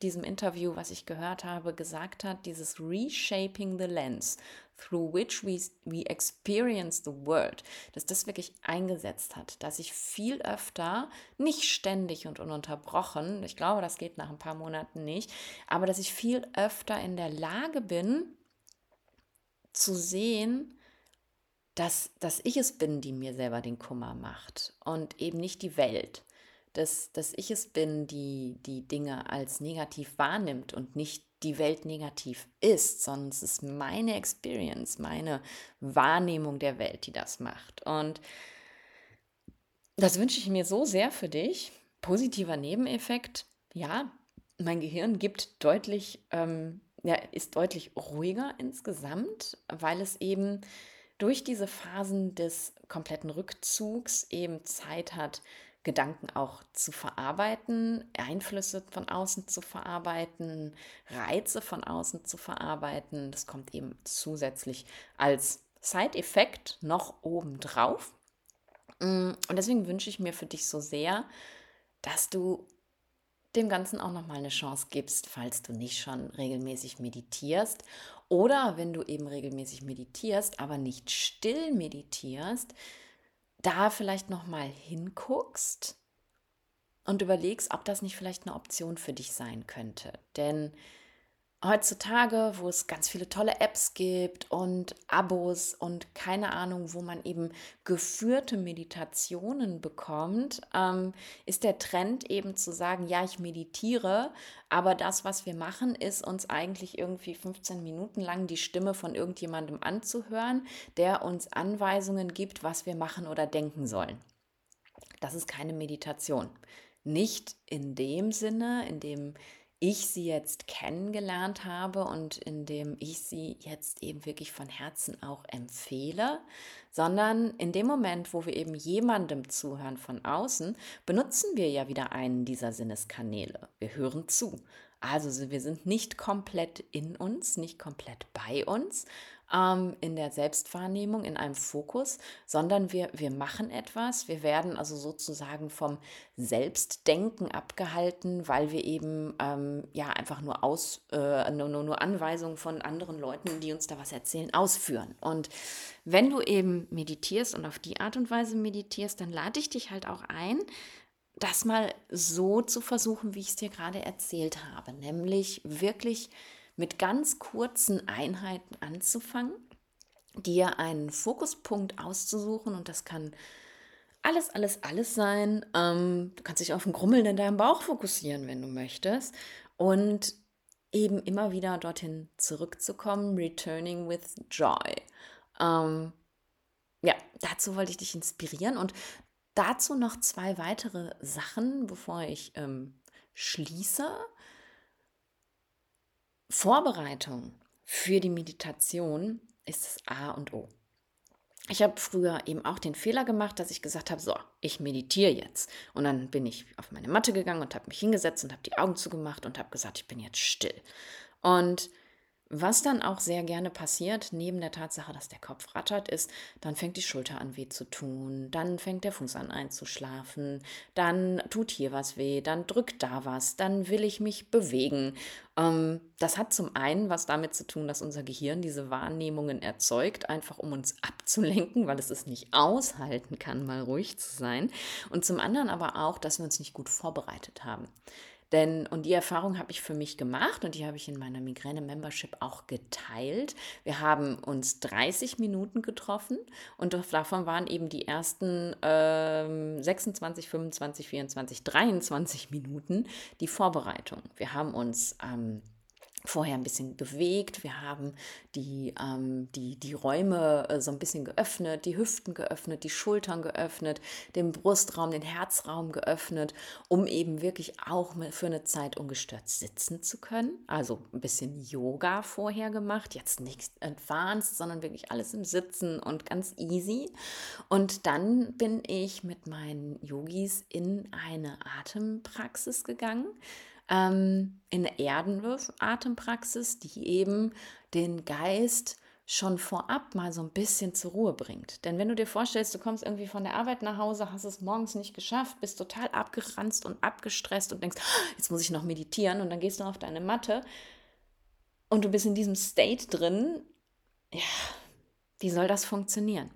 diesem Interview, was ich gehört habe, gesagt hat, dieses Reshaping the Lens, through which we, we experience the world, dass das wirklich eingesetzt hat, dass ich viel öfter, nicht ständig und ununterbrochen, ich glaube, das geht nach ein paar Monaten nicht, aber dass ich viel öfter in der Lage bin, zu sehen, dass, dass ich es bin, die mir selber den Kummer macht und eben nicht die Welt dass, dass ich es bin, die die Dinge als negativ wahrnimmt und nicht die Welt negativ ist, sondern es ist meine Experience, meine Wahrnehmung der Welt, die das macht. Und das wünsche ich mir so sehr für dich. Positiver Nebeneffekt, ja, mein Gehirn gibt deutlich, ähm, ja, ist deutlich ruhiger insgesamt, weil es eben durch diese Phasen des kompletten Rückzugs eben Zeit hat, Gedanken auch zu verarbeiten, Einflüsse von außen zu verarbeiten, Reize von außen zu verarbeiten. Das kommt eben zusätzlich als Side-Effekt noch obendrauf. Mm, und deswegen wünsche ich mir für dich so sehr, dass du dem Ganzen auch nochmal eine Chance gibst, falls du nicht schon regelmäßig meditierst. Oder wenn du eben regelmäßig meditierst, aber nicht still meditierst, da vielleicht noch mal hinguckst und überlegst, ob das nicht vielleicht eine Option für dich sein könnte. Denn heutzutage, wo es ganz viele tolle Apps gibt und Abos und keine Ahnung, wo man eben geführte Meditationen bekommt, ähm, ist der Trend eben zu sagen, ja, ich meditiere, aber das, was wir machen, ist uns eigentlich irgendwie 15 Minuten lang die Stimme von irgendjemandem anzuhören, der uns Anweisungen gibt, was wir machen oder denken sollen. Das ist keine Meditation. Nicht in dem Sinne, in dem ich sie jetzt kennengelernt habe und indem ich sie jetzt eben wirklich von Herzen auch empfehle, sondern in dem Moment, wo wir eben jemandem zuhören von außen, benutzen wir ja wieder einen dieser Sinneskanäle. Wir hören zu. Also wir sind nicht komplett in uns, nicht komplett bei uns, ähm, in der Selbstwahrnehmung, in einem Fokus, sondern wir, wir machen etwas. Wir werden also sozusagen vom Selbstdenken abgehalten, weil wir eben ähm, ja einfach nur, aus, äh, nur, nur, nur Anweisungen von anderen Leuten, die uns da was erzählen, ausführen. Und wenn du eben meditierst und auf die Art und Weise meditierst, dann lade ich dich halt auch ein, das mal so zu versuchen, wie ich es dir gerade erzählt habe, nämlich wirklich mit ganz kurzen Einheiten anzufangen, dir einen Fokuspunkt auszusuchen und das kann alles, alles, alles sein. Ähm, du kannst dich auf ein Grummeln in deinem Bauch fokussieren, wenn du möchtest und eben immer wieder dorthin zurückzukommen, returning with joy. Ähm, ja, dazu wollte ich dich inspirieren und dazu noch zwei weitere Sachen, bevor ich ähm, schließe. Vorbereitung für die Meditation ist das A und O. Ich habe früher eben auch den Fehler gemacht, dass ich gesagt habe, so, ich meditiere jetzt. Und dann bin ich auf meine Matte gegangen und habe mich hingesetzt und habe die Augen zugemacht und habe gesagt, ich bin jetzt still. Und was dann auch sehr gerne passiert, neben der Tatsache, dass der Kopf rattert, ist, dann fängt die Schulter an weh zu tun, dann fängt der Fuß an einzuschlafen, dann tut hier was weh, dann drückt da was, dann will ich mich bewegen. Ähm, das hat zum einen was damit zu tun, dass unser Gehirn diese Wahrnehmungen erzeugt, einfach um uns abzulenken, weil es es nicht aushalten kann, mal ruhig zu sein. Und zum anderen aber auch, dass wir uns nicht gut vorbereitet haben. Denn, und die Erfahrung habe ich für mich gemacht und die habe ich in meiner Migräne-Membership auch geteilt. Wir haben uns 30 Minuten getroffen und davon waren eben die ersten ähm, 26, 25, 24, 23 Minuten die Vorbereitung. Wir haben uns ähm, vorher ein bisschen bewegt. Wir haben die, ähm, die, die Räume äh, so ein bisschen geöffnet, die Hüften geöffnet, die Schultern geöffnet, den Brustraum, den Herzraum geöffnet, um eben wirklich auch für eine Zeit ungestört sitzen zu können. Also ein bisschen Yoga vorher gemacht, jetzt nichts advanced, sondern wirklich alles im Sitzen und ganz easy. Und dann bin ich mit meinen Yogis in eine Atempraxis gegangen ähm, in der Erdenwurf-Atempraxis, die eben den Geist schon vorab mal so ein bisschen zur Ruhe bringt. Denn wenn du dir vorstellst, du kommst irgendwie von der Arbeit nach Hause, hast es morgens nicht geschafft, bist total abgeranzt und abgestresst und denkst, ah, jetzt muss ich noch meditieren und dann gehst du auf deine Matte und du bist in diesem State drin, ja, wie soll das funktionieren?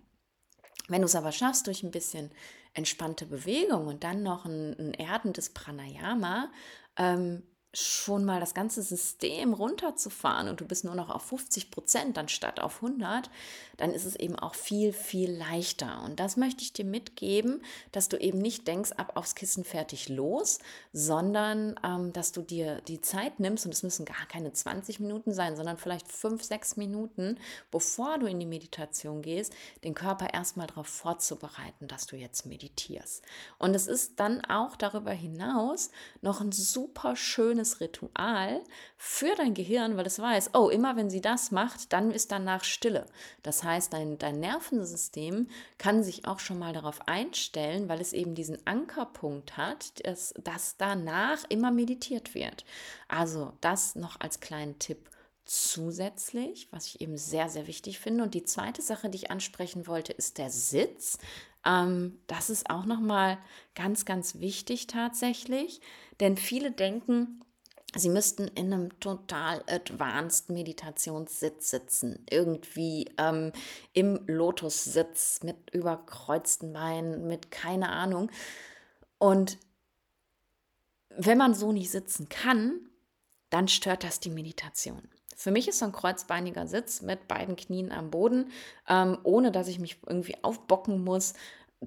Wenn du es aber schaffst durch ein bisschen entspannte Bewegung und dann noch ein, ein erdendes Pranayama, ähm, schon mal das ganze System runterzufahren und du bist nur noch auf 50 Prozent anstatt auf 100, dann ist es eben auch viel, viel leichter. Und das möchte ich dir mitgeben, dass du eben nicht denkst, ab aufs Kissen fertig los, sondern ähm, dass du dir die Zeit nimmst und es müssen gar keine 20 Minuten sein, sondern vielleicht 5, 6 Minuten, bevor du in die Meditation gehst, den Körper erstmal darauf vorzubereiten, dass du jetzt meditierst. Und es ist dann auch darüber hinaus noch ein super schönes Ritual für dein Gehirn, weil es weiß, oh, immer wenn sie das macht, dann ist danach Stille. Das heißt, dein, dein Nervensystem kann sich auch schon mal darauf einstellen, weil es eben diesen Ankerpunkt hat, dass, dass danach immer meditiert wird. Also das noch als kleinen Tipp zusätzlich, was ich eben sehr, sehr wichtig finde. Und die zweite Sache, die ich ansprechen wollte, ist der Sitz. Ähm, das ist auch nochmal ganz, ganz wichtig tatsächlich, denn viele denken, Sie müssten in einem total advanced Meditationssitz sitzen, irgendwie ähm, im Lotussitz mit überkreuzten Beinen, mit keine Ahnung. Und wenn man so nicht sitzen kann, dann stört das die Meditation. Für mich ist so ein kreuzbeiniger Sitz mit beiden Knien am Boden, ähm, ohne dass ich mich irgendwie aufbocken muss,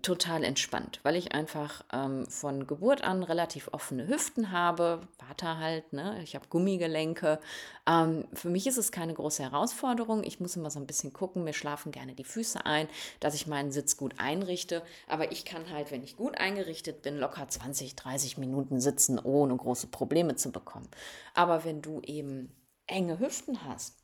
total entspannt, weil ich einfach ähm, von Geburt an relativ offene Hüften habe, Vater halt, ne? ich habe Gummigelenke. Ähm, für mich ist es keine große Herausforderung. Ich muss immer so ein bisschen gucken, mir schlafen gerne die Füße ein, dass ich meinen Sitz gut einrichte. Aber ich kann halt, wenn ich gut eingerichtet bin, locker 20, 30 Minuten sitzen, ohne große Probleme zu bekommen. Aber wenn du eben enge Hüften hast,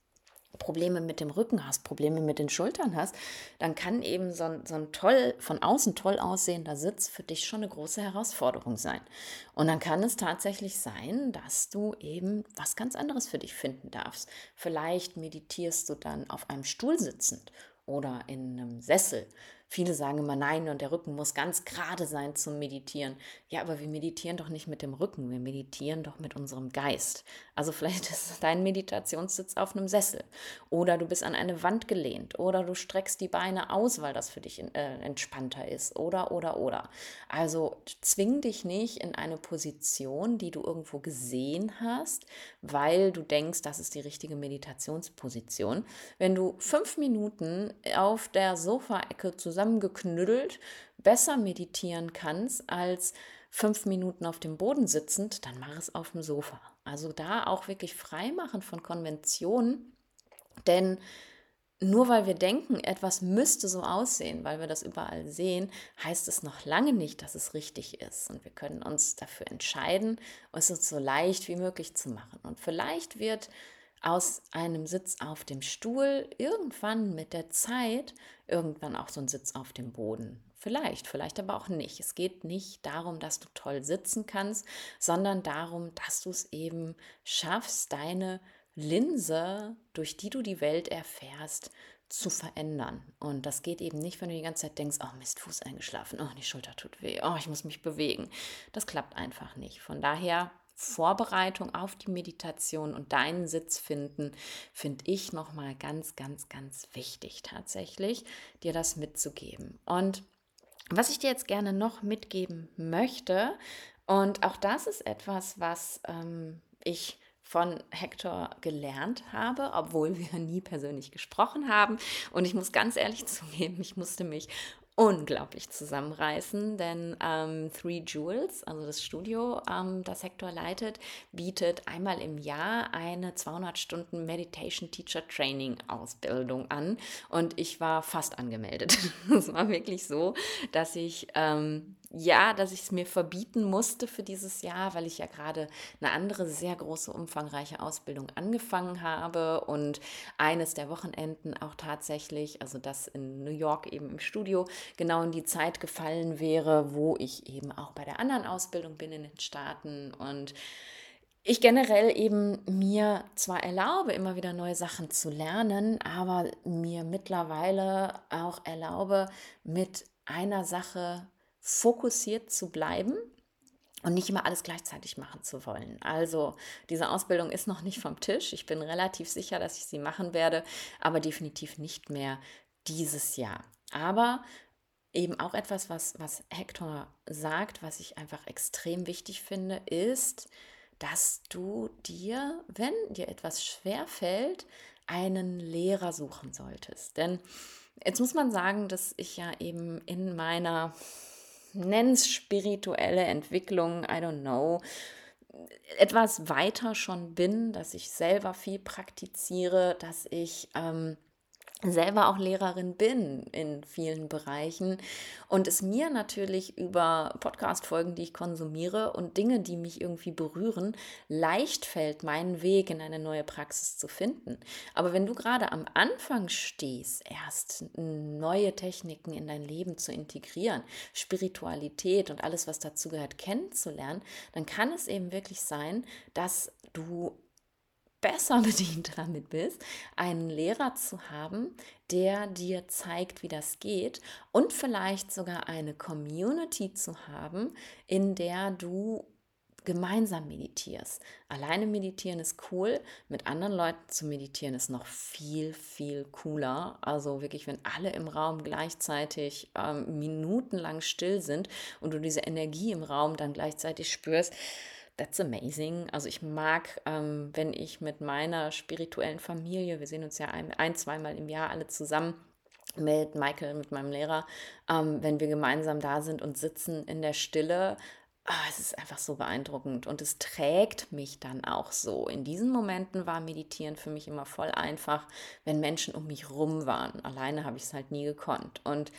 Probleme mit dem Rücken hast, Probleme mit den Schultern hast, dann kann eben so ein, so ein toll, von außen toll aussehender Sitz für dich schon eine große Herausforderung sein. Und dann kann es tatsächlich sein, dass du eben was ganz anderes für dich finden darfst. Vielleicht meditierst du dann auf einem Stuhl sitzend oder in einem Sessel Viele sagen immer nein und der Rücken muss ganz gerade sein zum Meditieren. Ja, aber wir meditieren doch nicht mit dem Rücken, wir meditieren doch mit unserem Geist. Also vielleicht ist dein Meditationssitz auf einem Sessel oder du bist an eine Wand gelehnt oder du streckst die Beine aus, weil das für dich äh, entspannter ist oder oder oder. Also zwing dich nicht in eine Position, die du irgendwo gesehen hast, weil du denkst, das ist die richtige Meditationsposition. Wenn du fünf Minuten auf der Sofaecke zusammen zusammengeknüttelt besser meditieren kannst als fünf Minuten auf dem Boden sitzend, dann mach es auf dem Sofa. Also da auch wirklich frei machen von Konventionen, denn nur weil wir denken, etwas müsste so aussehen, weil wir das überall sehen, heißt es noch lange nicht, dass es richtig ist. Und wir können uns dafür entscheiden, es uns so leicht wie möglich zu machen. Und vielleicht wird aus einem Sitz auf dem Stuhl irgendwann mit der Zeit irgendwann auch so ein Sitz auf dem Boden. Vielleicht, vielleicht aber auch nicht. Es geht nicht darum, dass du toll sitzen kannst, sondern darum, dass du es eben schaffst, deine Linse, durch die du die Welt erfährst, zu verändern. Und das geht eben nicht, wenn du die ganze Zeit denkst, oh Mist, Fuß eingeschlafen, oh, die Schulter tut weh, oh, ich muss mich bewegen. Das klappt einfach nicht. Von daher Vorbereitung auf die Meditation und deinen Sitz finden, finde ich nochmal ganz, ganz, ganz wichtig tatsächlich, dir das mitzugeben. Und was ich dir jetzt gerne noch mitgeben möchte, und auch das ist etwas, was ähm, ich von Hector gelernt habe, obwohl wir nie persönlich gesprochen haben. Und ich muss ganz ehrlich zugeben, ich musste mich unglaublich zusammenreißen, denn ähm, Three Jewels, also das Studio, ähm, das Hector leitet, bietet einmal im Jahr eine 200 Stunden Meditation Teacher Training Ausbildung an und ich war fast angemeldet. Es war wirklich so, dass ich ähm, ja, dass ich es mir verbieten musste für dieses Jahr, weil ich ja gerade eine andere sehr große, umfangreiche Ausbildung angefangen habe und eines der Wochenenden auch tatsächlich, also das in New York eben im Studio, genau in die Zeit gefallen wäre, wo ich eben auch bei der anderen Ausbildung bin in den Staaten und ich generell eben mir zwar erlaube, immer wieder neue Sachen zu lernen, aber mir mittlerweile auch erlaube, mit einer Sache fokussiert zu bleiben und nicht immer alles gleichzeitig machen zu wollen. Also diese Ausbildung ist noch nicht vom Tisch. Ich bin relativ sicher, dass ich sie machen werde, aber definitiv nicht mehr dieses Jahr. Aber eben auch etwas, was, was Hector sagt, was ich einfach extrem wichtig finde, ist, dass du dir, wenn dir etwas schwerfällt, einen Lehrer suchen solltest. Denn jetzt muss man sagen, dass ich ja eben in meiner nenn's spirituelle Entwicklung, I don't know, etwas weiter schon bin, dass ich selber viel praktiziere, dass ich ähm, selber auch Lehrerin bin in vielen Bereichen und es mir natürlich über Podcast-Folgen, die ich konsumiere und Dinge, die mich irgendwie berühren, leicht fällt, meinen Weg in eine neue Praxis zu finden. Aber wenn du gerade am Anfang stehst, erst neue Techniken in dein Leben zu integrieren, Spiritualität und alles, was dazu gehört, kennenzulernen, dann kann es eben wirklich sein, dass du besser bedient damit bist, einen Lehrer zu haben, der dir zeigt, wie das geht und vielleicht sogar eine Community zu haben, in der du gemeinsam meditierst. Alleine meditieren ist cool, mit anderen Leuten zu meditieren ist noch viel, viel cooler. Also wirklich, wenn alle im Raum gleichzeitig ähm, minutenlang still sind und du diese Energie im Raum dann gleichzeitig spürst, that's amazing. Also ich mag, ähm, wenn ich mit meiner spirituellen Familie, wir sehen uns ja ein, ein zweimal im Jahr alle zusammen, mit Michael, mit meinem Lehrer, ähm, wenn wir gemeinsam da sind und sitzen in der Stille. Oh, es ist einfach so beeindruckend und es trägt mich dann auch so. In diesen Momenten war Meditieren für mich immer voll einfach, wenn Menschen um mich rum waren. Alleine habe ich es halt nie gekonnt. Und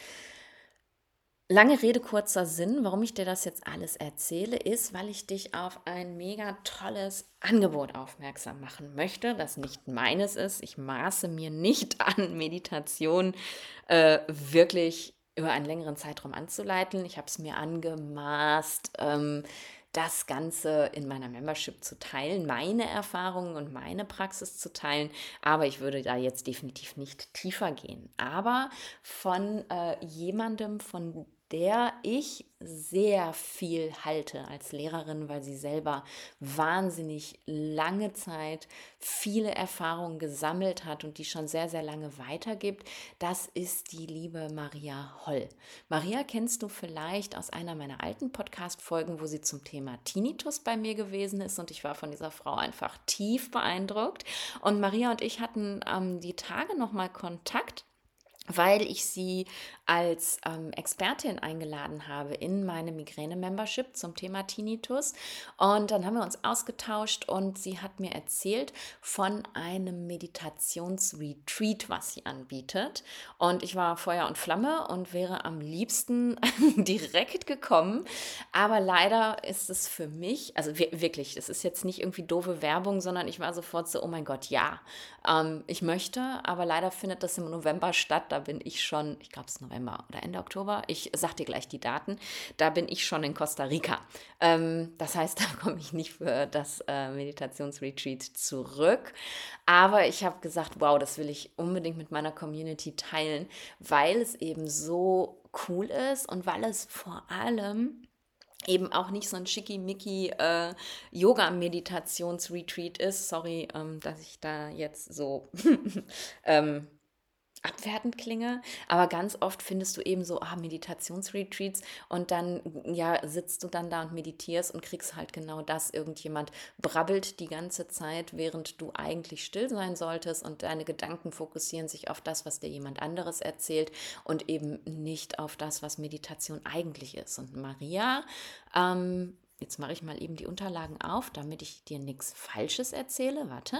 Lange Rede, kurzer Sinn, warum ich dir das jetzt alles erzähle, ist, weil ich dich auf ein mega tolles Angebot aufmerksam machen möchte, das nicht meines ist. Ich maße mir nicht an, Meditation äh, wirklich über einen längeren Zeitraum anzuleiten. Ich habe es mir angemaßt, ähm, das Ganze in meiner Membership zu teilen, meine Erfahrungen und meine Praxis zu teilen. Aber ich würde da jetzt definitiv nicht tiefer gehen. Aber von äh, jemandem, von der ich sehr viel halte als Lehrerin, weil sie selber wahnsinnig lange Zeit viele Erfahrungen gesammelt hat und die schon sehr, sehr lange weitergibt. Das ist die liebe Maria Holl. Maria kennst du vielleicht aus einer meiner alten Podcast-Folgen, wo sie zum Thema Tinnitus bei mir gewesen ist und ich war von dieser Frau einfach tief beeindruckt. Und Maria und ich hatten ähm, die Tage nochmal Kontakt weil ich sie als ähm, Expertin eingeladen habe in meine Migräne-Membership zum Thema Tinnitus. Und dann haben wir uns ausgetauscht und sie hat mir erzählt von einem Meditationsretreat, was sie anbietet. Und ich war Feuer und Flamme und wäre am liebsten direkt gekommen. Aber leider ist es für mich, also wirklich, es ist jetzt nicht irgendwie doofe Werbung, sondern ich war sofort so, oh mein Gott, ja, ähm, ich möchte, aber leider findet das im November statt da bin ich schon, ich glaube es ist November oder Ende Oktober, ich sage dir gleich die Daten, da bin ich schon in Costa Rica. Ähm, das heißt, da komme ich nicht für das äh, Meditationsretreat zurück. Aber ich habe gesagt, wow, das will ich unbedingt mit meiner Community teilen, weil es eben so cool ist und weil es vor allem eben auch nicht so ein schickimicki äh, Yoga-Meditationsretreat ist. Sorry, ähm, dass ich da jetzt so ähm, abwertend klinge, aber ganz oft findest du eben so ah, Meditationsretreats und dann ja sitzt du dann da und meditierst und kriegst halt genau das. Irgendjemand brabbelt die ganze Zeit, während du eigentlich still sein solltest und deine Gedanken fokussieren sich auf das, was dir jemand anderes erzählt und eben nicht auf das, was Meditation eigentlich ist. Und Maria ähm, Jetzt mache ich mal eben die Unterlagen auf, damit ich dir nichts Falsches erzähle. Warte.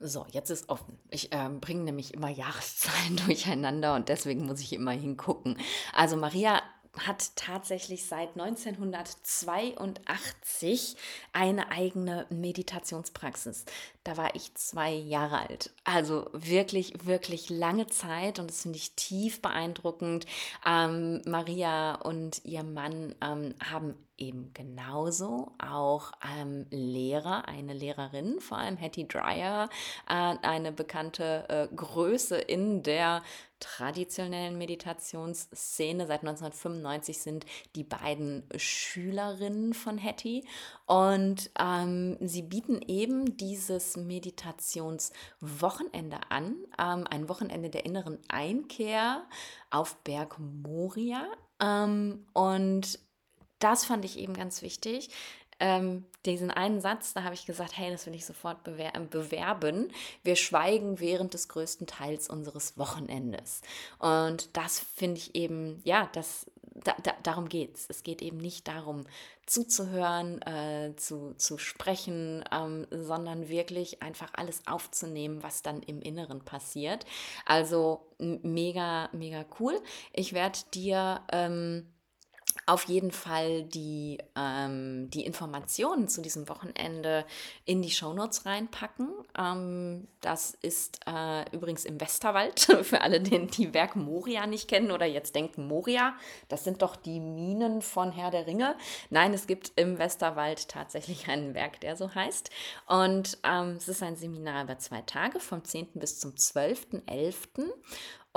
So, jetzt ist offen. Ich äh, bringe nämlich immer Jahreszahlen durcheinander und deswegen muss ich immer hingucken. Also Maria hat tatsächlich seit 1982 eine eigene Meditationspraxis. Da war ich zwei Jahre alt. Also wirklich, wirklich lange Zeit und das finde ich tief beeindruckend. Ähm, Maria und ihr Mann ähm, haben eben genauso auch ähm, Lehrer, eine Lehrerin, vor allem Hattie Dreyer, äh, eine bekannte äh, Größe in der traditionellen Meditationsszene. Seit 1995 sind die beiden Schülerinnen von Hattie und ähm, sie bieten eben dieses Meditationswochenende an, ähm, ein Wochenende der inneren Einkehr auf Berg Moria. Ähm, und das fand ich eben ganz wichtig. Ähm, diesen einen Satz, da habe ich gesagt, hey, das will ich sofort bewer bewerben. Wir schweigen während des größten Teils unseres Wochenendes. Und das finde ich eben, ja, das, da, da, darum geht es. Es geht eben nicht darum, zuzuhören, äh, zu, zu sprechen, ähm, sondern wirklich einfach alles aufzunehmen, was dann im Inneren passiert. Also mega, mega cool. Ich werde dir... Ähm, auf jeden Fall die, ähm, die Informationen zu diesem Wochenende in die Shownotes reinpacken. Ähm, das ist äh, übrigens im Westerwald, für alle, die die Werk Moria nicht kennen oder jetzt denken, Moria, das sind doch die Minen von Herr der Ringe. Nein, es gibt im Westerwald tatsächlich einen Werk, der so heißt. Und ähm, es ist ein Seminar über zwei Tage, vom 10. bis zum 12.11.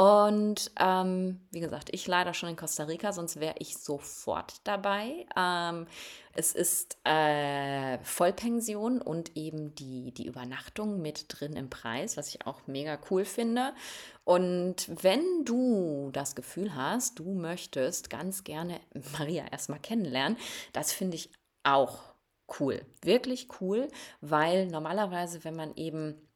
Und ähm, wie gesagt, ich leider schon in Costa Rica, sonst wäre ich sofort dabei. Ähm, es ist äh, Vollpension und eben die, die Übernachtung mit drin im Preis, was ich auch mega cool finde. Und wenn du das Gefühl hast, du möchtest ganz gerne Maria erstmal kennenlernen, das finde ich auch cool. Wirklich cool, weil normalerweise, wenn man eben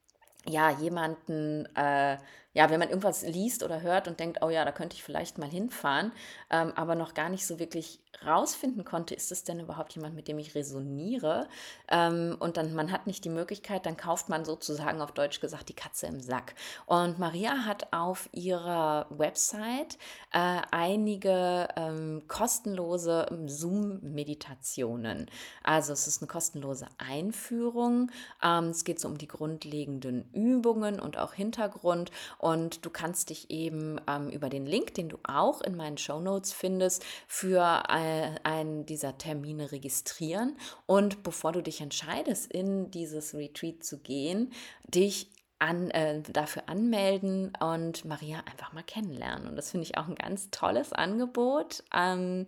ja jemanden äh, ja, wenn man irgendwas liest oder hört und denkt, oh ja, da könnte ich vielleicht mal hinfahren, ähm, aber noch gar nicht so wirklich rausfinden konnte, ist es denn überhaupt jemand, mit dem ich resoniere? Ähm, und dann, man hat nicht die Möglichkeit, dann kauft man sozusagen auf Deutsch gesagt die Katze im Sack. Und Maria hat auf ihrer Website äh, einige ähm, kostenlose Zoom-Meditationen. Also es ist eine kostenlose Einführung. Ähm, es geht so um die grundlegenden Übungen und auch Hintergrund. Und du kannst dich eben ähm, über den Link, den du auch in meinen Show Notes findest, für äh, einen dieser Termine registrieren. Und bevor du dich entscheidest, in dieses Retreat zu gehen, dich an, äh, dafür anmelden und Maria einfach mal kennenlernen. Und das finde ich auch ein ganz tolles Angebot. Ähm,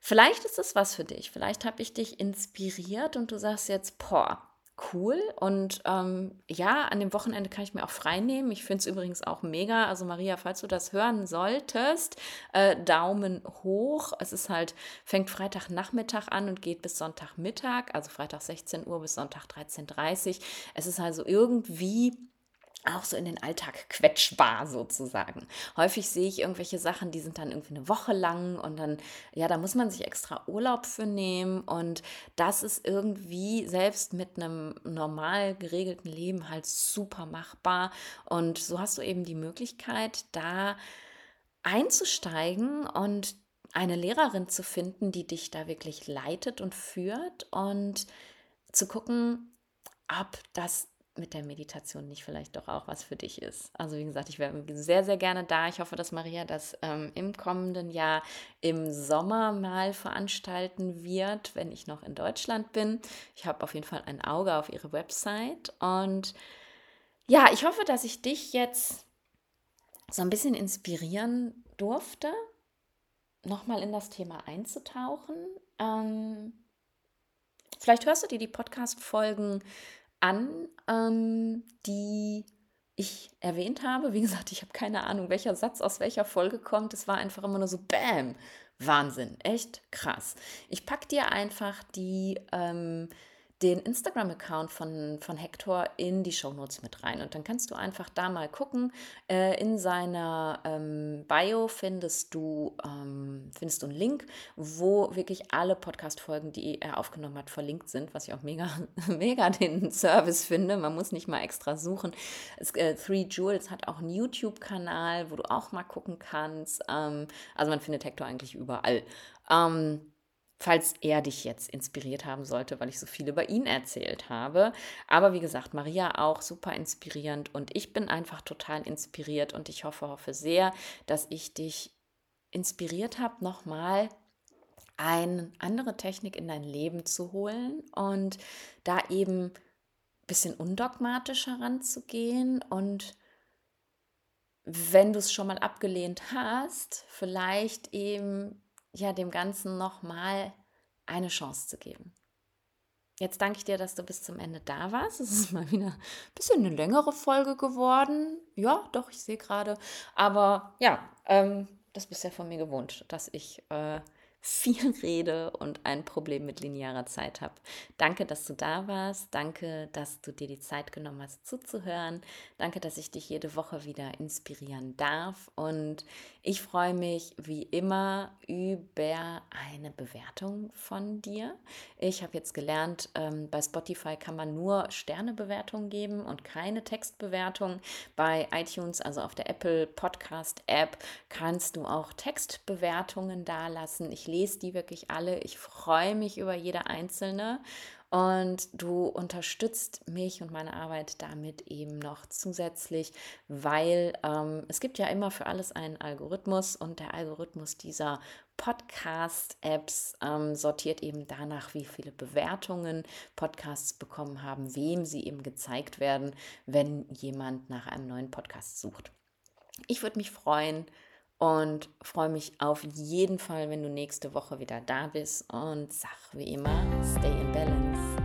vielleicht ist es was für dich. Vielleicht habe ich dich inspiriert und du sagst jetzt, boah, cool. Und ähm, ja, an dem Wochenende kann ich mir auch frei nehmen. Ich finde es übrigens auch mega. Also Maria, falls du das hören solltest, äh, Daumen hoch. Es ist halt, fängt Freitagnachmittag an und geht bis Sonntagmittag, also Freitag 16 Uhr bis Sonntag 13.30 Uhr. Es ist also irgendwie auch so in den Alltag quetschbar sozusagen. Häufig sehe ich irgendwelche Sachen, die sind dann irgendwie eine Woche lang und dann, ja, da muss man sich extra Urlaub für nehmen und das ist irgendwie selbst mit einem normal geregelten Leben halt super machbar und so hast du eben die Möglichkeit, da einzusteigen und eine Lehrerin zu finden, die dich da wirklich leitet und führt und zu gucken, ob das mit der Meditation nicht vielleicht doch auch was für dich ist. Also wie gesagt, ich wäre sehr, sehr gerne da. Ich hoffe, dass Maria das ähm, im kommenden Jahr im Sommer mal veranstalten wird, wenn ich noch in Deutschland bin. Ich habe auf jeden Fall ein Auge auf ihre Website. Und ja, ich hoffe, dass ich dich jetzt so ein bisschen inspirieren durfte, nochmal in das Thema einzutauchen. Ähm, vielleicht hörst du dir die Podcast-Folgen an, ähm, die ich erwähnt habe. Wie gesagt, ich habe keine Ahnung, welcher Satz aus welcher Folge kommt. Es war einfach immer nur so, bam, Wahnsinn, echt krass. Ich packe dir einfach die ähm, den Instagram-Account von, von Hector in die Shownotes mit rein. Und dann kannst du einfach da mal gucken. Äh, in seiner ähm, Bio findest du, ähm, findest du einen Link, wo wirklich alle Podcast-Folgen, die er aufgenommen hat, verlinkt sind, was ich auch mega, mega den Service finde. Man muss nicht mal extra suchen. Es, äh, Three Jewels hat auch einen YouTube-Kanal, wo du auch mal gucken kannst. Ähm, also man findet Hector eigentlich überall. Ähm, falls er dich jetzt inspiriert haben sollte, weil ich so viel über ihn erzählt habe. Aber wie gesagt, Maria auch super inspirierend und ich bin einfach total inspiriert und ich hoffe, hoffe sehr, dass ich dich inspiriert habe, nochmal eine andere Technik in dein Leben zu holen und da eben ein bisschen undogmatischer ranzugehen und wenn du es schon mal abgelehnt hast, vielleicht eben ja, dem Ganzen nochmal eine Chance zu geben. Jetzt danke ich dir, dass du bis zum Ende da warst. Es ist mal wieder ein bisschen eine längere Folge geworden. Ja, doch, ich sehe gerade. Aber ja, ähm, das bist ja von mir gewohnt, dass ich äh, viel rede und ein Problem mit linearer Zeit habe. Danke, dass du da warst. Danke, dass du dir die Zeit genommen hast zuzuhören. Danke, dass ich dich jede Woche wieder inspirieren darf. Und ich freue mich wie immer über eine Bewertung von dir. Ich habe jetzt gelernt, ähm, bei Spotify kann man nur Sternebewertungen geben und keine Textbewertung. Bei iTunes, also auf der Apple Podcast App, kannst du auch Textbewertungen dalassen. Ich lese die wirklich alle. Ich freue mich über jede einzelne. Und du unterstützt mich und meine Arbeit damit eben noch zusätzlich, weil ähm, es gibt ja immer für alles einen Algorithmus und der Algorithmus dieser Podcast-Apps ähm, sortiert eben danach, wie viele Bewertungen Podcasts bekommen haben, wem sie eben gezeigt werden, wenn jemand nach einem neuen Podcast sucht. Ich würde mich freuen, und freue mich auf jeden Fall, wenn du nächste Woche wieder da bist und sag wie immer, stay in balance.